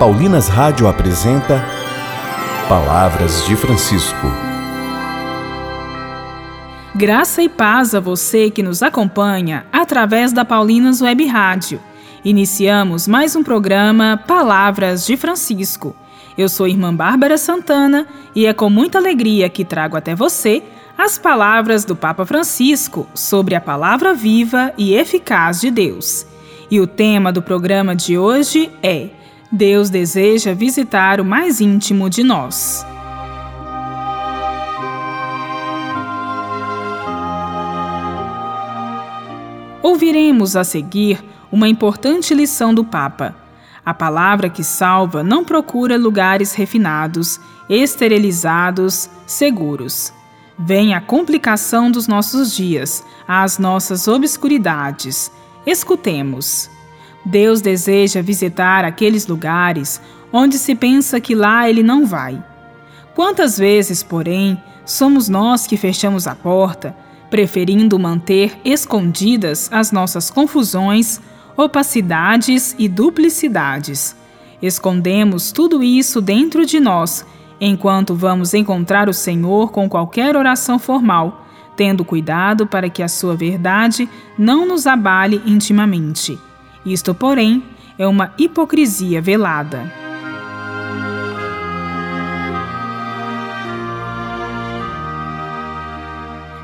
Paulinas Rádio apresenta Palavras de Francisco. Graça e paz a você que nos acompanha através da Paulinas Web Rádio. Iniciamos mais um programa Palavras de Francisco. Eu sou irmã Bárbara Santana e é com muita alegria que trago até você as palavras do Papa Francisco sobre a palavra viva e eficaz de Deus. E o tema do programa de hoje é Deus deseja visitar o mais íntimo de nós. Ouviremos a seguir uma importante lição do Papa. A palavra que salva não procura lugares refinados, esterilizados, seguros. Vem a complicação dos nossos dias, às nossas obscuridades. Escutemos. Deus deseja visitar aqueles lugares onde se pensa que lá ele não vai. Quantas vezes, porém, somos nós que fechamos a porta, preferindo manter escondidas as nossas confusões, opacidades e duplicidades. Escondemos tudo isso dentro de nós, enquanto vamos encontrar o Senhor com qualquer oração formal, tendo cuidado para que a sua verdade não nos abale intimamente. Isto, porém, é uma hipocrisia velada.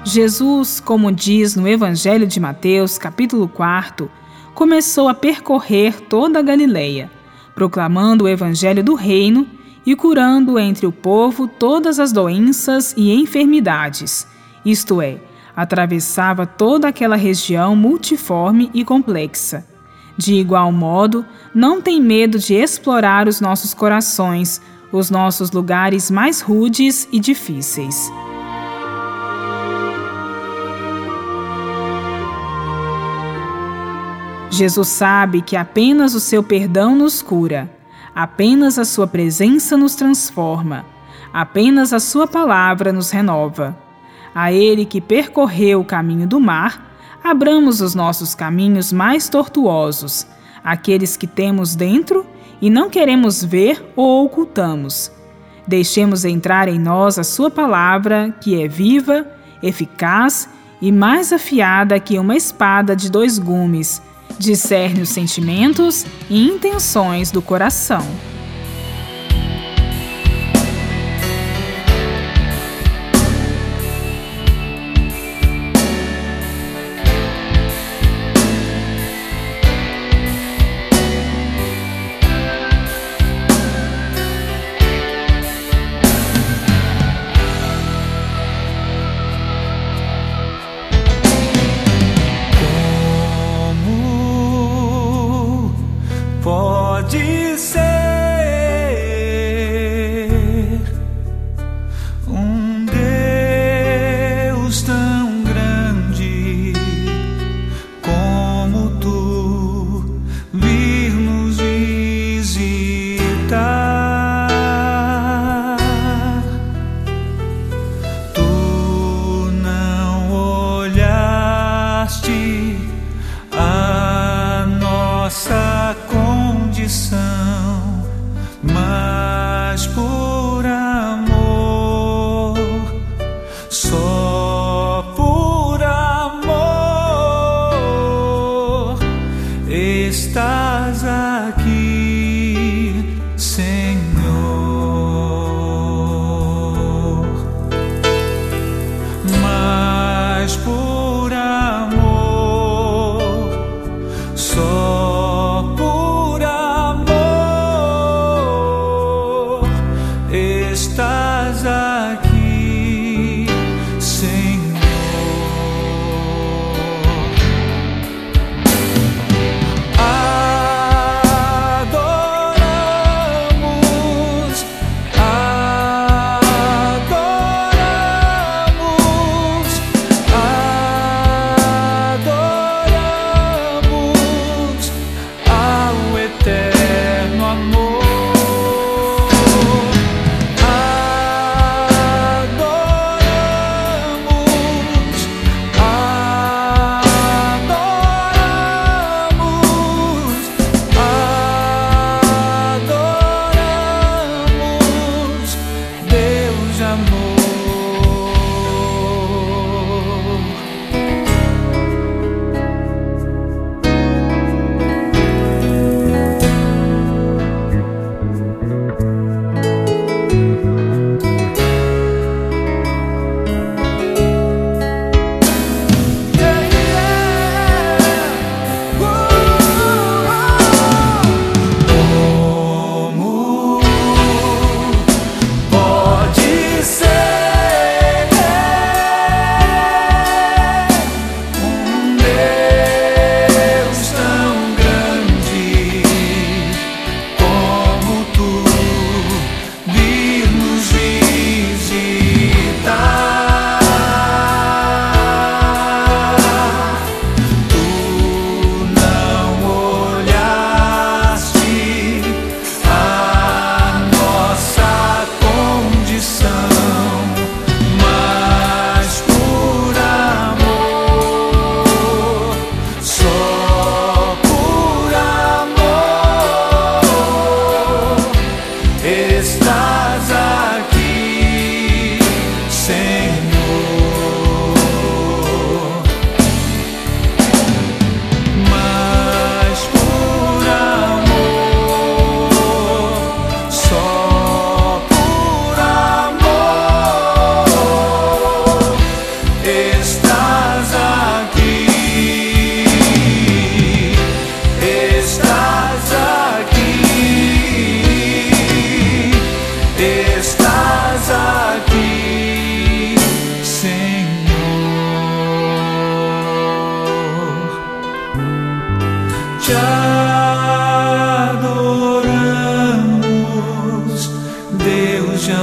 Jesus, como diz no Evangelho de Mateus, capítulo 4, começou a percorrer toda a Galileia, proclamando o evangelho do reino e curando entre o povo todas as doenças e enfermidades. Isto é, atravessava toda aquela região multiforme e complexa de igual modo, não tem medo de explorar os nossos corações, os nossos lugares mais rudes e difíceis. Jesus sabe que apenas o seu perdão nos cura, apenas a sua presença nos transforma, apenas a sua palavra nos renova. A ele que percorreu o caminho do mar, abramos os nossos caminhos mais tortuosos, aqueles que temos dentro e não queremos ver ou ocultamos. Deixemos entrar em nós a Sua palavra, que é viva, eficaz e mais afiada que uma espada de dois gumes, discerne os sentimentos e intenções do coração.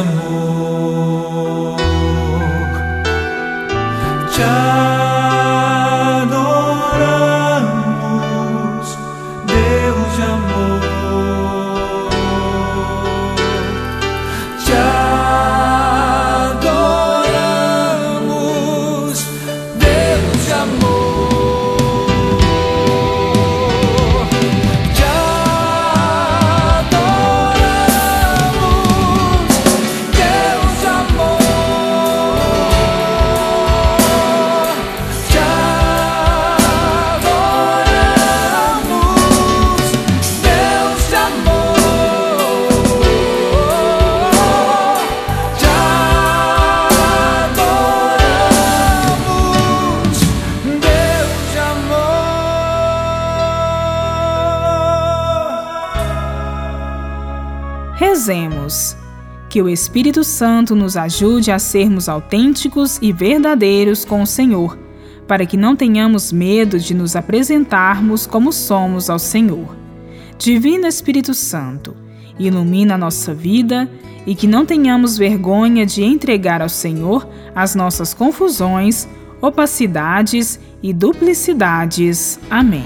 Oh. Rezemos. Que o Espírito Santo nos ajude a sermos autênticos e verdadeiros com o Senhor, para que não tenhamos medo de nos apresentarmos como somos ao Senhor. Divino Espírito Santo, ilumina a nossa vida e que não tenhamos vergonha de entregar ao Senhor as nossas confusões, opacidades e duplicidades. Amém.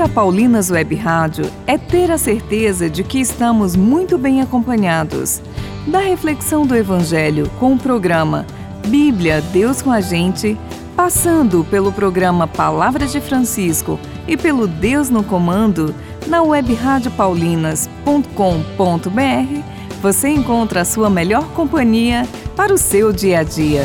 Ouvir a Paulinas Web Rádio é ter a certeza de que estamos muito bem acompanhados. Da reflexão do Evangelho com o programa Bíblia Deus com a Gente, passando pelo programa Palavras de Francisco e pelo Deus no Comando, na webradiopaulinas.com.br, você encontra a sua melhor companhia para o seu dia a dia.